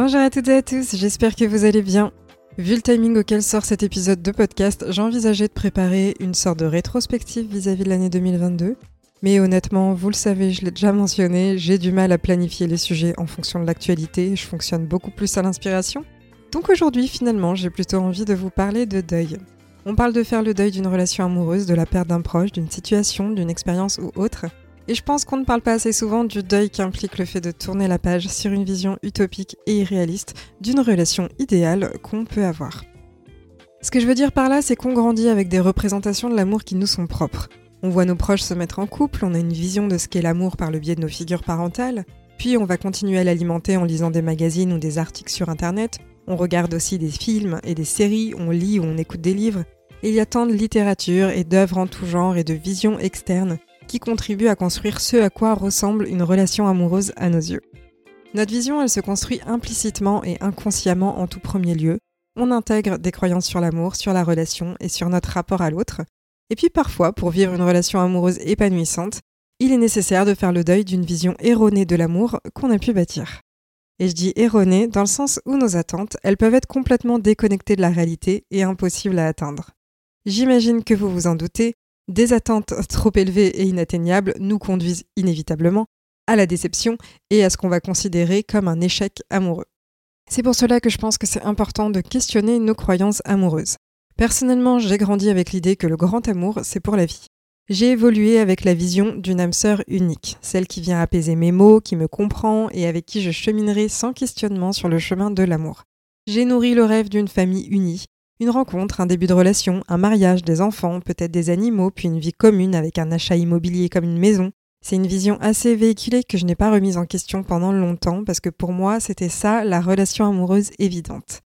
Bonjour à toutes et à tous, j'espère que vous allez bien. Vu le timing auquel sort cet épisode de podcast, j'envisageais de préparer une sorte de rétrospective vis-à-vis de l'année 2022. Mais honnêtement, vous le savez, je l'ai déjà mentionné, j'ai du mal à planifier les sujets en fonction de l'actualité, je fonctionne beaucoup plus à l'inspiration. Donc aujourd'hui, finalement, j'ai plutôt envie de vous parler de deuil. On parle de faire le deuil d'une relation amoureuse, de la perte d'un proche, d'une situation, d'une expérience ou autre. Et je pense qu'on ne parle pas assez souvent du deuil qu'implique le fait de tourner la page sur une vision utopique et irréaliste d'une relation idéale qu'on peut avoir. Ce que je veux dire par là, c'est qu'on grandit avec des représentations de l'amour qui nous sont propres. On voit nos proches se mettre en couple, on a une vision de ce qu'est l'amour par le biais de nos figures parentales, puis on va continuer à l'alimenter en lisant des magazines ou des articles sur Internet, on regarde aussi des films et des séries, on lit ou on écoute des livres, il y a tant de littérature et d'œuvres en tout genre et de visions externes qui contribue à construire ce à quoi ressemble une relation amoureuse à nos yeux. Notre vision, elle se construit implicitement et inconsciemment en tout premier lieu. On intègre des croyances sur l'amour, sur la relation et sur notre rapport à l'autre. Et puis parfois, pour vivre une relation amoureuse épanouissante, il est nécessaire de faire le deuil d'une vision erronée de l'amour qu'on a pu bâtir. Et je dis erronée dans le sens où nos attentes, elles peuvent être complètement déconnectées de la réalité et impossibles à atteindre. J'imagine que vous vous en doutez, des attentes trop élevées et inatteignables nous conduisent inévitablement à la déception et à ce qu'on va considérer comme un échec amoureux. C'est pour cela que je pense que c'est important de questionner nos croyances amoureuses. Personnellement, j'ai grandi avec l'idée que le grand amour, c'est pour la vie. J'ai évolué avec la vision d'une âme sœur unique, celle qui vient apaiser mes mots, qui me comprend et avec qui je cheminerai sans questionnement sur le chemin de l'amour. J'ai nourri le rêve d'une famille unie, une rencontre, un début de relation, un mariage, des enfants, peut-être des animaux, puis une vie commune avec un achat immobilier comme une maison. C'est une vision assez véhiculée que je n'ai pas remise en question pendant longtemps parce que pour moi, c'était ça la relation amoureuse évidente.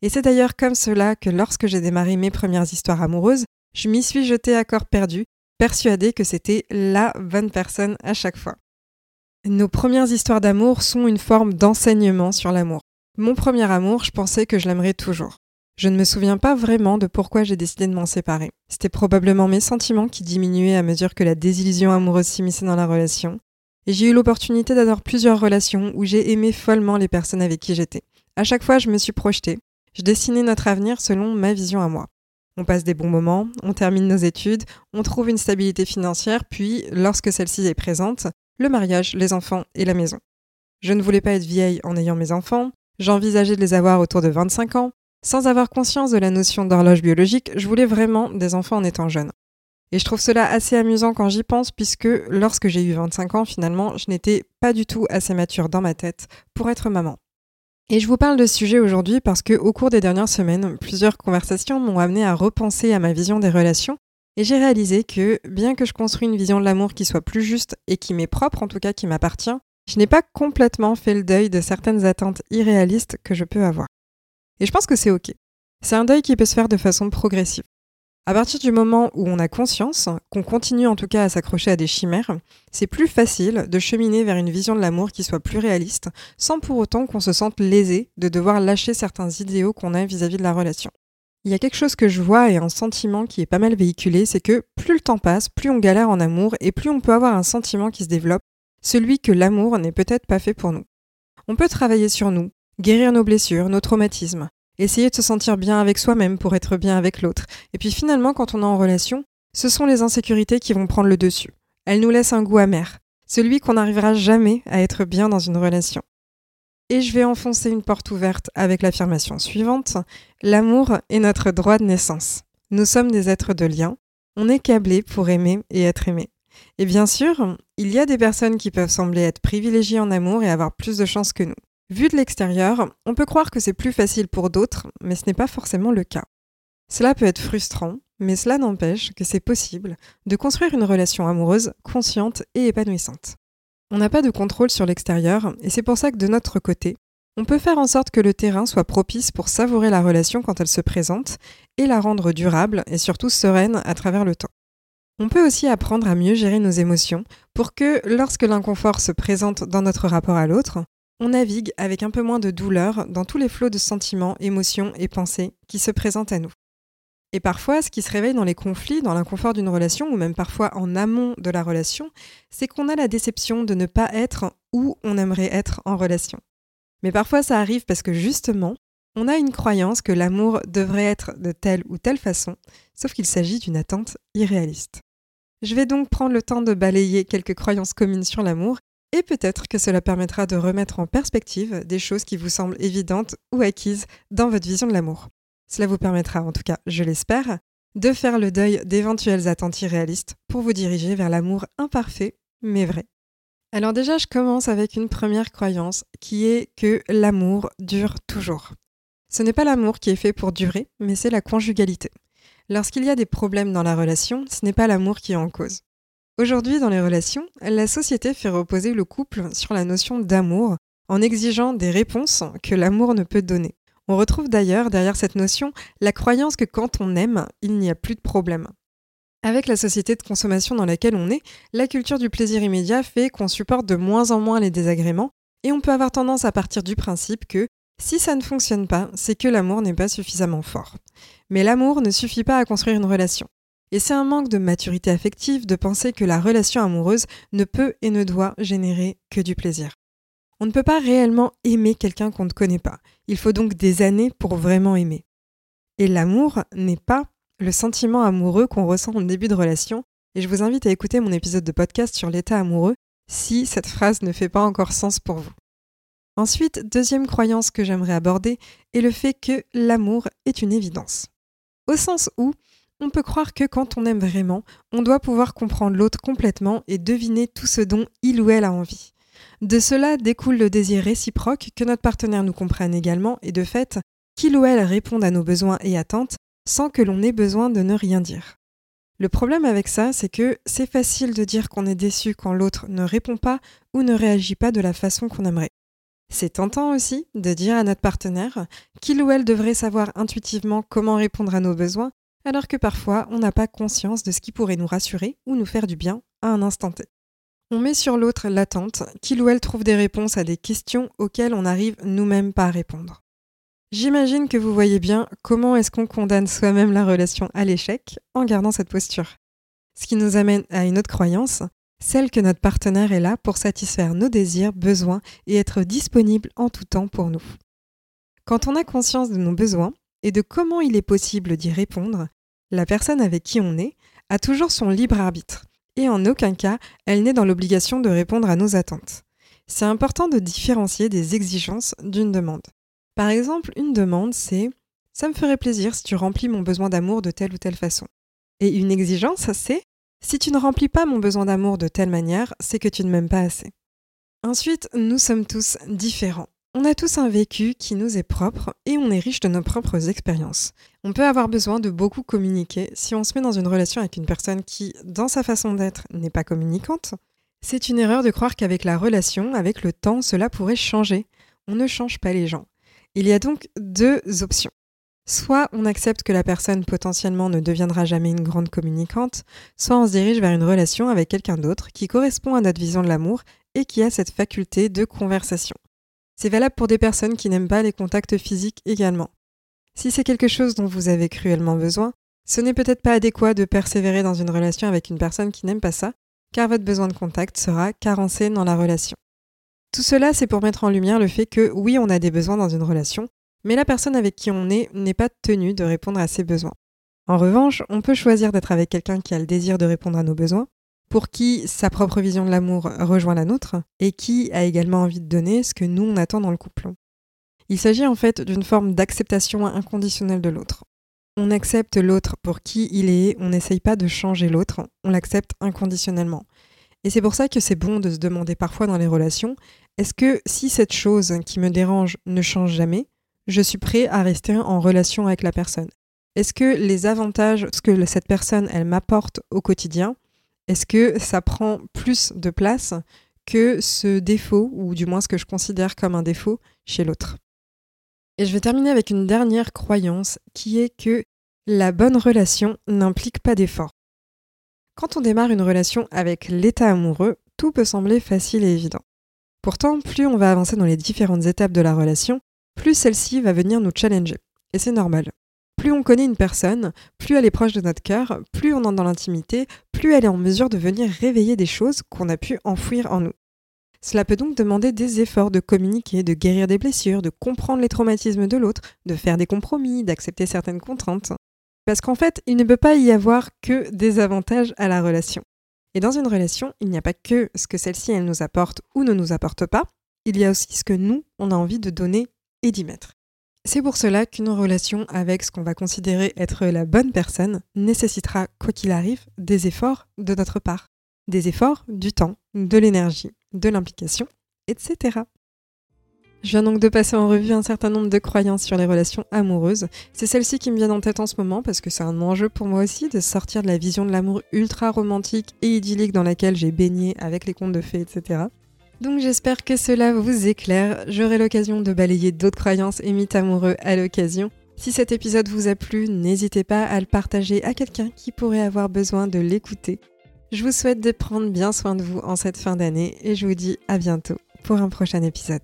Et c'est d'ailleurs comme cela que lorsque j'ai démarré mes premières histoires amoureuses, je m'y suis jetée à corps perdu, persuadée que c'était la bonne personne à chaque fois. Nos premières histoires d'amour sont une forme d'enseignement sur l'amour. Mon premier amour, je pensais que je l'aimerais toujours. Je ne me souviens pas vraiment de pourquoi j'ai décidé de m'en séparer. C'était probablement mes sentiments qui diminuaient à mesure que la désillusion amoureuse s'immisçait dans la relation. Et j'ai eu l'opportunité d'avoir plusieurs relations où j'ai aimé follement les personnes avec qui j'étais. À chaque fois, je me suis projetée. Je dessinais notre avenir selon ma vision à moi. On passe des bons moments, on termine nos études, on trouve une stabilité financière, puis, lorsque celle-ci est présente, le mariage, les enfants et la maison. Je ne voulais pas être vieille en ayant mes enfants, j'envisageais de les avoir autour de 25 ans, sans avoir conscience de la notion d'horloge biologique, je voulais vraiment des enfants en étant jeune. Et je trouve cela assez amusant quand j'y pense, puisque lorsque j'ai eu 25 ans, finalement, je n'étais pas du tout assez mature dans ma tête pour être maman. Et je vous parle de ce sujet aujourd'hui parce que, au cours des dernières semaines, plusieurs conversations m'ont amené à repenser à ma vision des relations, et j'ai réalisé que, bien que je construis une vision de l'amour qui soit plus juste et qui m'est propre, en tout cas qui m'appartient, je n'ai pas complètement fait le deuil de certaines attentes irréalistes que je peux avoir. Et je pense que c'est OK. C'est un deuil qui peut se faire de façon progressive. À partir du moment où on a conscience, qu'on continue en tout cas à s'accrocher à des chimères, c'est plus facile de cheminer vers une vision de l'amour qui soit plus réaliste, sans pour autant qu'on se sente lésé de devoir lâcher certains idéaux qu'on a vis-à-vis de la relation. Il y a quelque chose que je vois et un sentiment qui est pas mal véhiculé, c'est que plus le temps passe, plus on galère en amour et plus on peut avoir un sentiment qui se développe, celui que l'amour n'est peut-être pas fait pour nous. On peut travailler sur nous, guérir nos blessures, nos traumatismes, essayer de se sentir bien avec soi-même pour être bien avec l'autre. Et puis finalement, quand on est en relation, ce sont les insécurités qui vont prendre le dessus. Elles nous laissent un goût amer, celui qu'on n'arrivera jamais à être bien dans une relation. Et je vais enfoncer une porte ouverte avec l'affirmation suivante. L'amour est notre droit de naissance. Nous sommes des êtres de lien. On est câblés pour aimer et être aimé. Et bien sûr, il y a des personnes qui peuvent sembler être privilégiées en amour et avoir plus de chance que nous. Vu de l'extérieur, on peut croire que c'est plus facile pour d'autres, mais ce n'est pas forcément le cas. Cela peut être frustrant, mais cela n'empêche que c'est possible de construire une relation amoureuse consciente et épanouissante. On n'a pas de contrôle sur l'extérieur et c'est pour ça que de notre côté, on peut faire en sorte que le terrain soit propice pour savourer la relation quand elle se présente et la rendre durable et surtout sereine à travers le temps. On peut aussi apprendre à mieux gérer nos émotions pour que, lorsque l'inconfort se présente dans notre rapport à l'autre, on navigue avec un peu moins de douleur dans tous les flots de sentiments, émotions et pensées qui se présentent à nous. Et parfois, ce qui se réveille dans les conflits, dans l'inconfort d'une relation, ou même parfois en amont de la relation, c'est qu'on a la déception de ne pas être où on aimerait être en relation. Mais parfois ça arrive parce que justement, on a une croyance que l'amour devrait être de telle ou telle façon, sauf qu'il s'agit d'une attente irréaliste. Je vais donc prendre le temps de balayer quelques croyances communes sur l'amour, et peut-être que cela permettra de remettre en perspective des choses qui vous semblent évidentes ou acquises dans votre vision de l'amour. Cela vous permettra, en tout cas je l'espère, de faire le deuil d'éventuelles attentes irréalistes pour vous diriger vers l'amour imparfait mais vrai. Alors déjà, je commence avec une première croyance qui est que l'amour dure toujours. Ce n'est pas l'amour qui est fait pour durer, mais c'est la conjugalité. Lorsqu'il y a des problèmes dans la relation, ce n'est pas l'amour qui est en cause. Aujourd'hui, dans les relations, la société fait reposer le couple sur la notion d'amour en exigeant des réponses que l'amour ne peut donner. On retrouve d'ailleurs derrière cette notion la croyance que quand on aime, il n'y a plus de problème. Avec la société de consommation dans laquelle on est, la culture du plaisir immédiat fait qu'on supporte de moins en moins les désagréments et on peut avoir tendance à partir du principe que si ça ne fonctionne pas, c'est que l'amour n'est pas suffisamment fort. Mais l'amour ne suffit pas à construire une relation. Et c'est un manque de maturité affective de penser que la relation amoureuse ne peut et ne doit générer que du plaisir. On ne peut pas réellement aimer quelqu'un qu'on ne connaît pas. Il faut donc des années pour vraiment aimer. Et l'amour n'est pas le sentiment amoureux qu'on ressent au début de relation, et je vous invite à écouter mon épisode de podcast sur l'état amoureux si cette phrase ne fait pas encore sens pour vous. Ensuite, deuxième croyance que j'aimerais aborder est le fait que l'amour est une évidence. Au sens où on peut croire que quand on aime vraiment, on doit pouvoir comprendre l'autre complètement et deviner tout ce dont il ou elle a envie. De cela découle le désir réciproque que notre partenaire nous comprenne également et de fait, qu'il ou elle réponde à nos besoins et attentes sans que l'on ait besoin de ne rien dire. Le problème avec ça, c'est que c'est facile de dire qu'on est déçu quand l'autre ne répond pas ou ne réagit pas de la façon qu'on aimerait. C'est tentant aussi de dire à notre partenaire qu'il ou elle devrait savoir intuitivement comment répondre à nos besoins, alors que parfois on n'a pas conscience de ce qui pourrait nous rassurer ou nous faire du bien à un instant T. On met sur l'autre l'attente qu'il ou elle trouve des réponses à des questions auxquelles on n'arrive nous-mêmes pas à répondre. J'imagine que vous voyez bien comment est-ce qu'on condamne soi-même la relation à l'échec en gardant cette posture. Ce qui nous amène à une autre croyance, celle que notre partenaire est là pour satisfaire nos désirs, besoins et être disponible en tout temps pour nous. Quand on a conscience de nos besoins et de comment il est possible d'y répondre, la personne avec qui on est a toujours son libre arbitre et en aucun cas elle n'est dans l'obligation de répondre à nos attentes. C'est important de différencier des exigences d'une demande. Par exemple, une demande, c'est ça me ferait plaisir si tu remplis mon besoin d'amour de telle ou telle façon. Et une exigence, c'est si tu ne remplis pas mon besoin d'amour de telle manière, c'est que tu ne m'aimes pas assez. Ensuite, nous sommes tous différents. On a tous un vécu qui nous est propre et on est riche de nos propres expériences. On peut avoir besoin de beaucoup communiquer si on se met dans une relation avec une personne qui, dans sa façon d'être, n'est pas communicante. C'est une erreur de croire qu'avec la relation, avec le temps, cela pourrait changer. On ne change pas les gens. Il y a donc deux options. Soit on accepte que la personne potentiellement ne deviendra jamais une grande communicante, soit on se dirige vers une relation avec quelqu'un d'autre qui correspond à notre vision de l'amour et qui a cette faculté de conversation. C'est valable pour des personnes qui n'aiment pas les contacts physiques également. Si c'est quelque chose dont vous avez cruellement besoin, ce n'est peut-être pas adéquat de persévérer dans une relation avec une personne qui n'aime pas ça, car votre besoin de contact sera carencé dans la relation. Tout cela, c'est pour mettre en lumière le fait que oui, on a des besoins dans une relation, mais la personne avec qui on est n'est pas tenue de répondre à ses besoins. En revanche, on peut choisir d'être avec quelqu'un qui a le désir de répondre à nos besoins, pour qui sa propre vision de l'amour rejoint la nôtre, et qui a également envie de donner ce que nous on attend dans le couple. Il s'agit en fait d'une forme d'acceptation inconditionnelle de l'autre. On accepte l'autre pour qui il est, on n'essaye pas de changer l'autre, on l'accepte inconditionnellement. Et c'est pour ça que c'est bon de se demander parfois dans les relations, est-ce que si cette chose qui me dérange ne change jamais, je suis prêt à rester en relation avec la personne? Est-ce que les avantages, que cette personne, elle m'apporte au quotidien, est-ce que ça prend plus de place que ce défaut, ou du moins ce que je considère comme un défaut, chez l'autre? Et je vais terminer avec une dernière croyance qui est que la bonne relation n'implique pas d'effort. Quand on démarre une relation avec l'état amoureux, tout peut sembler facile et évident. Pourtant, plus on va avancer dans les différentes étapes de la relation, plus celle-ci va venir nous challenger. Et c'est normal. Plus on connaît une personne, plus elle est proche de notre cœur, plus on entre dans l'intimité, plus elle est en mesure de venir réveiller des choses qu'on a pu enfouir en nous. Cela peut donc demander des efforts de communiquer, de guérir des blessures, de comprendre les traumatismes de l'autre, de faire des compromis, d'accepter certaines contraintes. Parce qu'en fait, il ne peut pas y avoir que des avantages à la relation. Et dans une relation, il n'y a pas que ce que celle-ci, elle nous apporte ou ne nous apporte pas, il y a aussi ce que nous, on a envie de donner et d'y mettre. C'est pour cela qu'une relation avec ce qu'on va considérer être la bonne personne nécessitera, quoi qu'il arrive, des efforts de notre part. Des efforts, du temps, de l'énergie, de l'implication, etc. Je viens donc de passer en revue un certain nombre de croyances sur les relations amoureuses. C'est celle-ci qui me viennent en tête en ce moment parce que c'est un enjeu pour moi aussi de sortir de la vision de l'amour ultra romantique et idyllique dans laquelle j'ai baigné avec les contes de fées, etc. Donc j'espère que cela vous éclaire. J'aurai l'occasion de balayer d'autres croyances et mythes amoureux à l'occasion. Si cet épisode vous a plu, n'hésitez pas à le partager à quelqu'un qui pourrait avoir besoin de l'écouter. Je vous souhaite de prendre bien soin de vous en cette fin d'année et je vous dis à bientôt pour un prochain épisode.